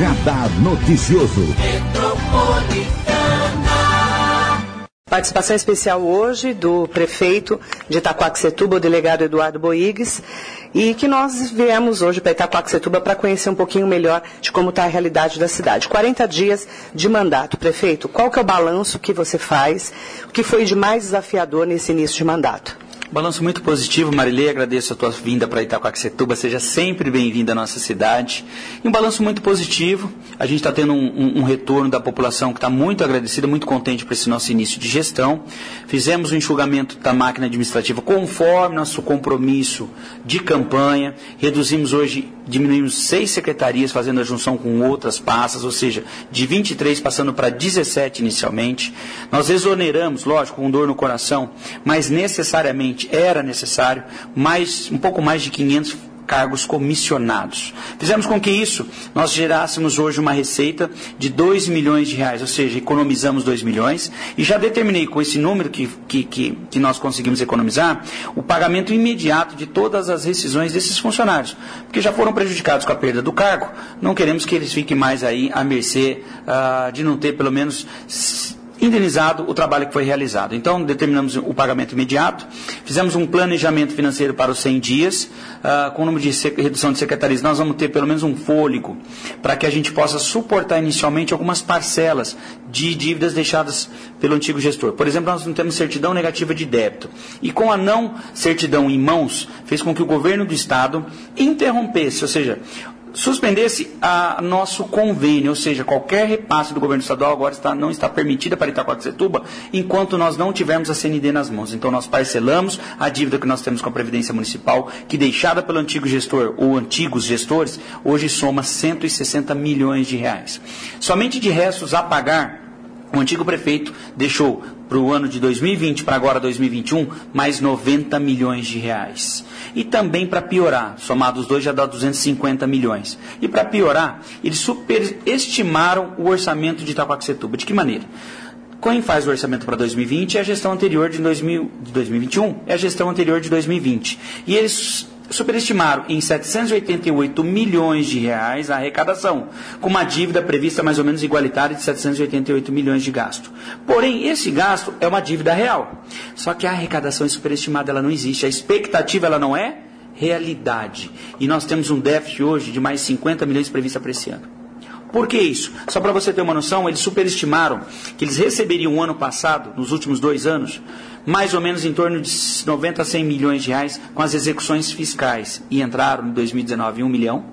Radar Noticioso. Participação especial hoje do prefeito de Itaquaquecetuba, o delegado Eduardo Boigues, e que nós viemos hoje para Itaquaquecetuba para conhecer um pouquinho melhor de como está a realidade da cidade. 40 dias de mandato. Prefeito, qual que é o balanço que você faz, o que foi de mais desafiador nesse início de mandato? Balanço muito positivo, Marilei. Agradeço a tua vinda para Itacoaxetuba. Seja sempre bem-vinda à nossa cidade. E um balanço muito positivo. A gente está tendo um, um, um, retorno da população que está muito agradecida, muito contente por esse nosso início de gestão. Fizemos o um enxugamento da máquina administrativa conforme nosso compromisso de campanha. Reduzimos hoje, diminuímos seis secretarias, fazendo a junção com outras pastas, ou seja, de 23 passando para 17 inicialmente. Nós exoneramos, lógico, com dor no coração, mas necessariamente era necessário mais, um pouco mais de 500 cargos comissionados. Fizemos com que isso nós gerássemos hoje uma receita de 2 milhões de reais, ou seja, economizamos 2 milhões e já determinei com esse número que, que, que, que nós conseguimos economizar o pagamento imediato de todas as rescisões desses funcionários, porque já foram prejudicados com a perda do cargo, não queremos que eles fiquem mais aí à mercê uh, de não ter pelo menos indenizado o trabalho que foi realizado. Então, determinamos o pagamento imediato, fizemos um planejamento financeiro para os 100 dias, uh, com o número de redução de secretarias. Nós vamos ter pelo menos um fôlego para que a gente possa suportar inicialmente algumas parcelas de dívidas deixadas pelo antigo gestor. Por exemplo, nós não temos certidão negativa de débito. E com a não certidão em mãos, fez com que o governo do Estado interrompesse, ou seja, suspendesse a nosso convênio, ou seja, qualquer repasse do governo estadual agora está, não está permitida para Itacoaxetuba, enquanto nós não tivermos a CND nas mãos. Então nós parcelamos a dívida que nós temos com a Previdência Municipal, que deixada pelo antigo gestor ou antigos gestores, hoje soma 160 milhões de reais. Somente de restos a pagar o antigo prefeito deixou para o ano de 2020 para agora 2021 mais 90 milhões de reais. E também para piorar, somados os dois já dá 250 milhões. E para piorar, eles superestimaram o orçamento de Itacoaxetuba. De que maneira? Quem faz o orçamento para 2020 é a gestão anterior de, 2000, de 2021, é a gestão anterior de 2020. E eles superestimaram em 788 milhões de reais a arrecadação, com uma dívida prevista mais ou menos igualitária de 788 milhões de gasto. Porém, esse gasto é uma dívida real. Só que a arrecadação é superestimada, ela não existe. A expectativa ela não é realidade. E nós temos um déficit hoje de mais 50 milhões prevista para esse ano. Por que isso? Só para você ter uma noção, eles superestimaram que eles receberiam ano passado, nos últimos dois anos, mais ou menos em torno de 90 a 100 milhões de reais com as execuções fiscais. E entraram em 2019 1 milhão,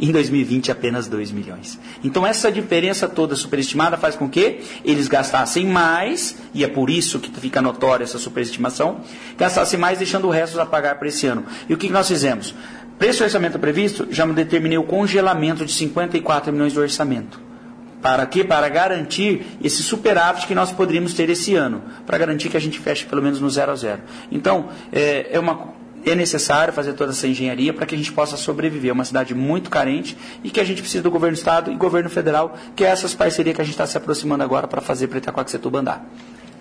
em 2020 apenas 2 milhões. Então essa diferença toda superestimada faz com que eles gastassem mais, e é por isso que fica notória essa superestimação, gastassem mais deixando o resto a pagar para esse ano. E o que nós fizemos? Para esse orçamento previsto, já determinei o congelamento de 54 milhões do orçamento. Para quê? Para garantir esse superávit que nós poderíamos ter esse ano. Para garantir que a gente feche pelo menos no zero a zero. Então, é, é, uma, é necessário fazer toda essa engenharia para que a gente possa sobreviver. É uma cidade muito carente e que a gente precisa do governo do Estado e governo federal, que é essas parcerias que a gente está se aproximando agora para fazer para Itacoaxetuba andar.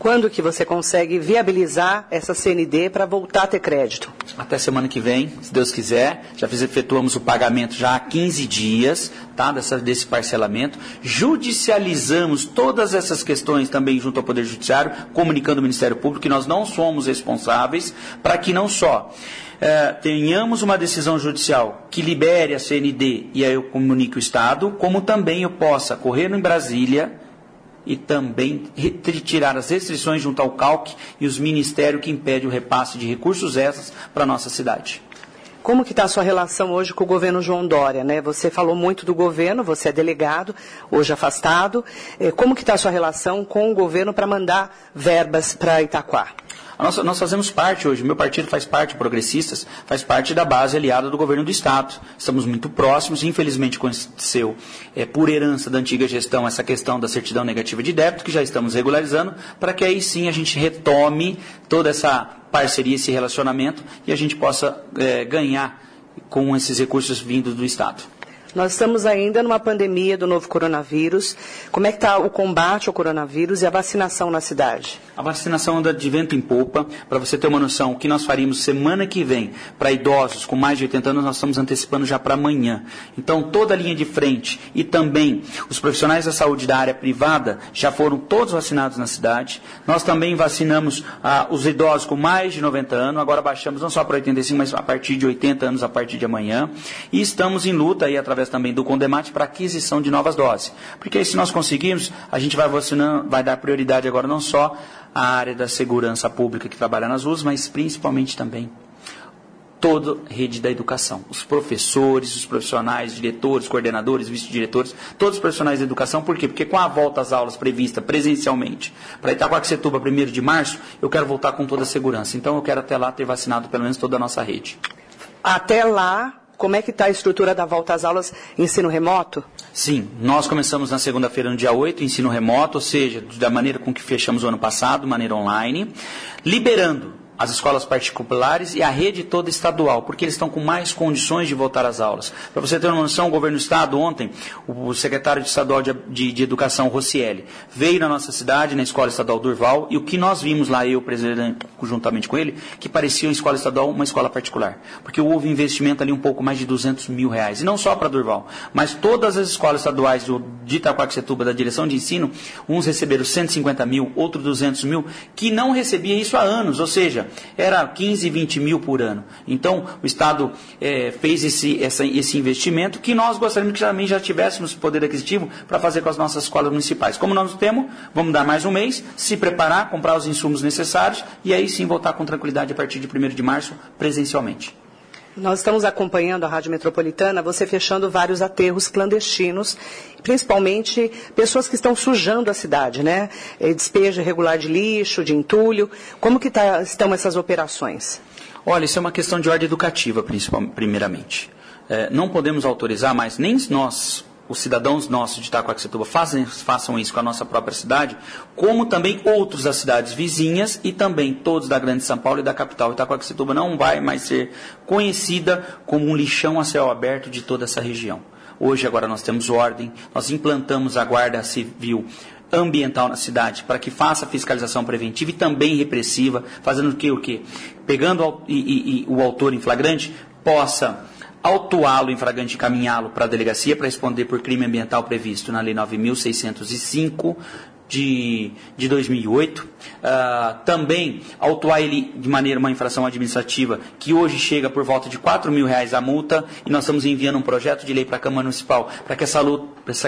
Quando que você consegue viabilizar essa CND para voltar a ter crédito? Até semana que vem, se Deus quiser. Já fiz, efetuamos o pagamento já há 15 dias tá, dessa, desse parcelamento. Judicializamos todas essas questões também junto ao Poder Judiciário, comunicando ao Ministério Público que nós não somos responsáveis para que não só é, tenhamos uma decisão judicial que libere a CND e aí eu comunique o Estado, como também eu possa correr em Brasília e também retirar as restrições junto ao CALC e os ministérios que impedem o repasse de recursos extras para a nossa cidade. Como que está a sua relação hoje com o governo João Dória? Né? Você falou muito do governo, você é delegado, hoje afastado. É, como que está a sua relação com o governo para mandar verbas para Itaquá? Nós, nós fazemos parte hoje, meu partido faz parte, Progressistas, faz parte da base aliada do governo do Estado. Estamos muito próximos, infelizmente aconteceu é, por herança da antiga gestão essa questão da certidão negativa de débito, que já estamos regularizando, para que aí sim a gente retome toda essa parceria, esse relacionamento e a gente possa é, ganhar com esses recursos vindos do Estado. Nós estamos ainda numa pandemia do novo coronavírus. Como é que está o combate ao coronavírus e a vacinação na cidade? A vacinação anda de vento em popa. Para você ter uma noção, o que nós faríamos semana que vem para idosos com mais de 80 anos, nós estamos antecipando já para amanhã. Então, toda a linha de frente e também os profissionais da saúde da área privada já foram todos vacinados na cidade. Nós também vacinamos ah, os idosos com mais de 90 anos. Agora baixamos não só para 85, mas a partir de 80 anos a partir de amanhã. E estamos em luta aí através através também do Condemate para aquisição de novas doses. Porque aí, se nós conseguirmos, a gente vai vacinando, vai dar prioridade agora não só à área da segurança pública que trabalha nas ruas, mas principalmente também toda a rede da educação. Os professores, os profissionais, diretores, coordenadores, vice-diretores, todos os profissionais da educação. Por quê? Porque com a volta às aulas prevista presencialmente para Itacoaxetuba, 1 de março, eu quero voltar com toda a segurança. Então eu quero até lá ter vacinado pelo menos toda a nossa rede. Até lá, como é que está a estrutura da volta às aulas ensino remoto? Sim, nós começamos na segunda-feira, no dia 8, ensino remoto, ou seja, da maneira com que fechamos o ano passado, maneira online, liberando as escolas particulares e a rede toda estadual, porque eles estão com mais condições de voltar às aulas. Para você ter uma noção, o governo do Estado, ontem, o secretário estadual de, de, de, Educação, Rossielli, veio na nossa cidade, na Escola Estadual Durval, e o que nós vimos lá, eu, presidente, juntamente com ele, que parecia uma escola estadual uma escola particular. Porque houve investimento ali um pouco mais de 200 mil reais. E não só para Durval, mas todas as escolas estaduais do, de Itaquaquecetuba, da direção de ensino, uns receberam 150 mil, outros 200 mil, que não recebia isso há anos. Ou seja, era 15, 20 mil por ano. Então, o Estado é, fez esse, essa, esse investimento que nós gostaríamos que também já tivéssemos poder aquisitivo para fazer com as nossas escolas municipais. Como nós temos, vamos dar mais um mês, se preparar, comprar os insumos necessários e aí sim voltar com tranquilidade a partir de 1 de março, presencialmente. Nós estamos acompanhando a Rádio Metropolitana, você fechando vários aterros clandestinos, principalmente pessoas que estão sujando a cidade, né? É, despejo irregular de lixo, de entulho. Como que tá, estão essas operações? Olha, isso é uma questão de ordem educativa, primeiramente. É, não podemos autorizar mais, nem nós, os cidadãos nossos de Itacoaxetuba façam, façam isso com a nossa própria cidade, como também outros das cidades vizinhas e também todos da Grande São Paulo e da capital. Itacoaxetuba não vai mais ser conhecida como um lixão a céu aberto de toda essa região. Hoje, agora, nós temos ordem, nós implantamos a Guarda Civil ambiental na cidade para que faça fiscalização preventiva e também repressiva, fazendo o que? O quê? Pegando e, e, e o autor em flagrante possa autuá-lo em flagrante encaminhá-lo para a delegacia para responder por crime ambiental previsto na Lei 9.605 de, de 2008. Uh, ah, também autuar ele de maneira uma infração administrativa que hoje chega por volta de 4 mil reais a multa e nós estamos enviando um projeto de lei para a Câmara Municipal para que essa,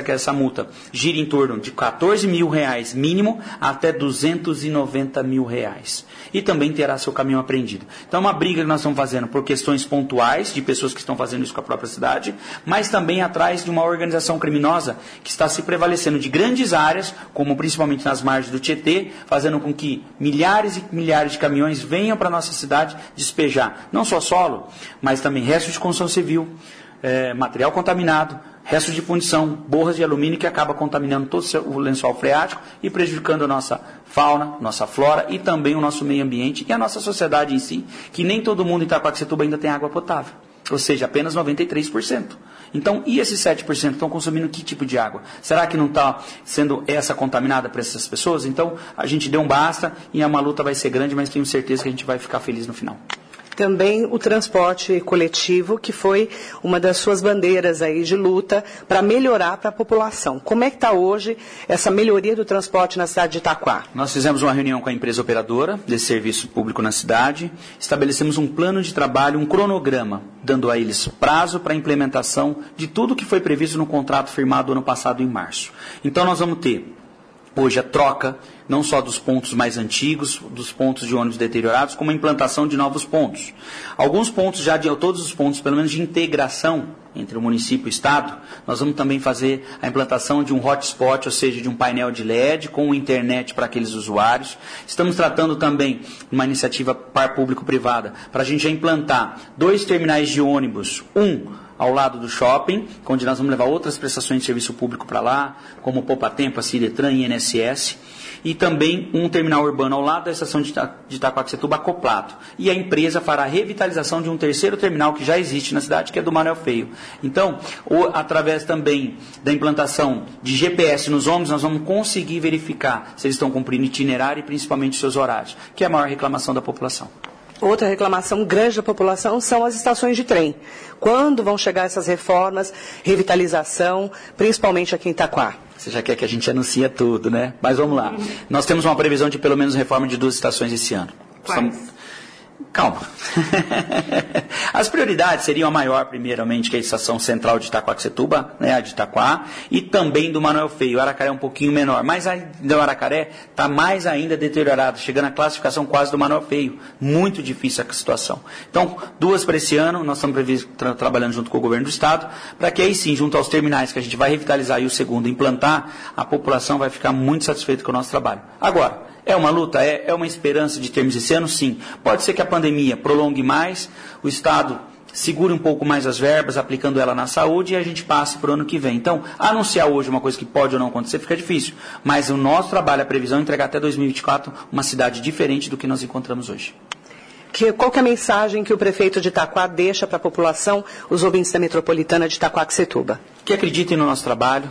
que essa multa gire em torno de 14 mil reais mínimo até 290 mil reais e também terá seu caminho apreendido. Então é uma briga que nós estamos fazendo por questões pontuais de pessoas que estão fazendo isso com a própria cidade, mas também atrás de uma organização criminosa que está se prevalecendo de grandes áreas, como principalmente nas margens do Tietê, fazendo com que milhares e milhares de caminhões venham para a nossa cidade despejar não só solo, mas também restos de construção civil, é, material contaminado, restos de punição, borras de alumínio que acaba contaminando todo o lençol freático e prejudicando a nossa fauna, nossa flora e também o nosso meio ambiente e a nossa sociedade em si, que nem todo mundo em Itacoaxetuba ainda tem água potável, ou seja, apenas 93%. Então, e esses 7% estão consumindo que tipo de água? Será que não está sendo essa contaminada para essas pessoas? Então, a gente deu um basta e a luta vai ser grande, mas tenho certeza que a gente vai ficar feliz no final também o transporte coletivo, que foi uma das suas bandeiras aí de luta para melhorar para a população. Como é que está hoje essa melhoria do transporte na cidade de Itaquá? Nós fizemos uma reunião com a empresa operadora desse serviço público na cidade, estabelecemos um plano de trabalho, um cronograma, dando a eles prazo para a implementação de tudo que foi previsto no contrato firmado ano passado em março. Então nós vamos ter hoje a troca não só dos pontos mais antigos, dos pontos de ônibus deteriorados, como a implantação de novos pontos. Alguns pontos já de todos os pontos, pelo menos de integração entre o município e o estado, nós vamos também fazer a implantação de um hotspot, ou seja, de um painel de LED com internet para aqueles usuários. Estamos tratando também uma iniciativa par público-privada para a gente já implantar dois terminais de ônibus, um ao lado do shopping, onde nós vamos levar outras prestações de serviço público para lá, como Poupa Tempo, a Ciretran e INSS e também um terminal urbano ao lado da estação de Itacoaxetuba acoplado. E a empresa fará a revitalização de um terceiro terminal que já existe na cidade, que é do Manuel Feio. Então, ou, através também da implantação de GPS nos ônibus, nós vamos conseguir verificar se eles estão cumprindo itinerário e principalmente seus horários, que é a maior reclamação da população. Outra reclamação grande da população são as estações de trem. Quando vão chegar essas reformas, revitalização, principalmente aqui em Itaquá? Você já quer que a gente anuncie tudo, né? Mas vamos lá. Nós temos uma previsão de pelo menos reforma de duas estações esse ano. Quais? Calma. As prioridades seriam a maior, primeiramente, que é a estação central de Itacoaxetuba, né, a de Itaquá, e também do Manuel Feio. O Aracaré é um pouquinho menor, mas a do Aracaré está mais ainda deteriorada, chegando à classificação quase do Manuel Feio. Muito difícil a situação. Então, duas para esse ano, nós estamos tra trabalhando junto com o governo do Estado, para que aí sim, junto aos terminais que a gente vai revitalizar e o segundo implantar, a população vai ficar muito satisfeita com o nosso trabalho. Agora, é uma luta? É, é uma esperança de termos esse ano? Sim. Pode ser que a pandemia prolongue mais, o Estado segure um pouco mais as verbas, aplicando ela na saúde, e a gente passe para o ano que vem. Então, anunciar hoje uma coisa que pode ou não acontecer fica difícil. Mas o nosso trabalho, a previsão é entregar até 2024 uma cidade diferente do que nós encontramos hoje. Que, qual que é a mensagem que o prefeito de Itaquá deixa para a população, os ouvintes da metropolitana de Itaquaquecetuba? Que acreditem no nosso trabalho,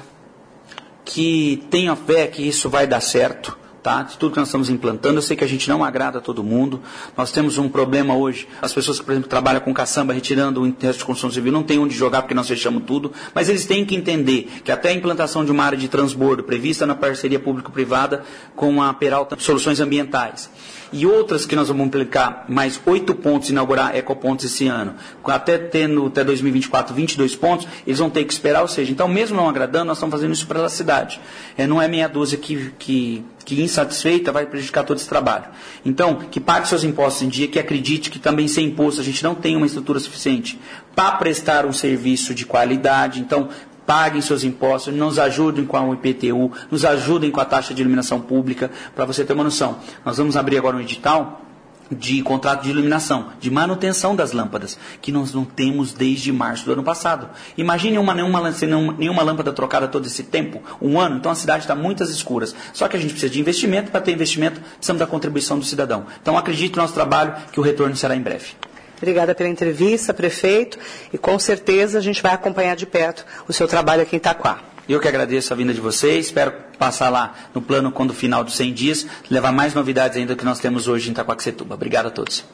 que tenham fé que isso vai dar certo, tá? de tudo que nós estamos implantando. Eu sei que a gente não agrada a todo mundo. Nós temos um problema hoje. As pessoas que, por exemplo, trabalham com caçamba, retirando o interesse de construção civil, não tem onde jogar porque nós fechamos tudo. Mas eles têm que entender que até a implantação de uma área de transbordo prevista na parceria público-privada com a Peralta Soluções Ambientais e outras que nós vamos aplicar mais oito pontos, inaugurar ecopontos esse ano, até tendo até 2024 22 pontos, eles vão ter que esperar, ou seja, então mesmo não agradando, nós estamos fazendo isso para a cidade. É, não é meia dúzia que, que, que insatisfeita vai prejudicar todo esse trabalho. Então, que pague seus impostos em dia, que acredite que também sem imposto a gente não tem uma estrutura suficiente para prestar um serviço de qualidade. Então, paguem seus impostos, nos ajudem com a IPTU, nos ajudem com a taxa de iluminação pública, para você ter uma noção. Nós vamos abrir agora um edital de contrato de iluminação, de manutenção das lâmpadas, que nós não temos desde março do ano passado. Imagine uma, nenhuma, nenhuma lâmpada trocada todo esse tempo, um ano, então a cidade está muitas escuras. Só que a gente precisa de investimento, para ter investimento, precisamos da contribuição do cidadão. Então acredite no nosso trabalho, que o retorno será em breve. Obrigada pela entrevista, prefeito, e com certeza a gente vai acompanhar de perto o seu trabalho aqui em Itaquá. Eu que agradeço a vinda de vocês, espero passar lá no plano quando final dos 100 dias, levar mais novidades ainda do que nós temos hoje em Itaquaquecetuba. Obrigado a todos.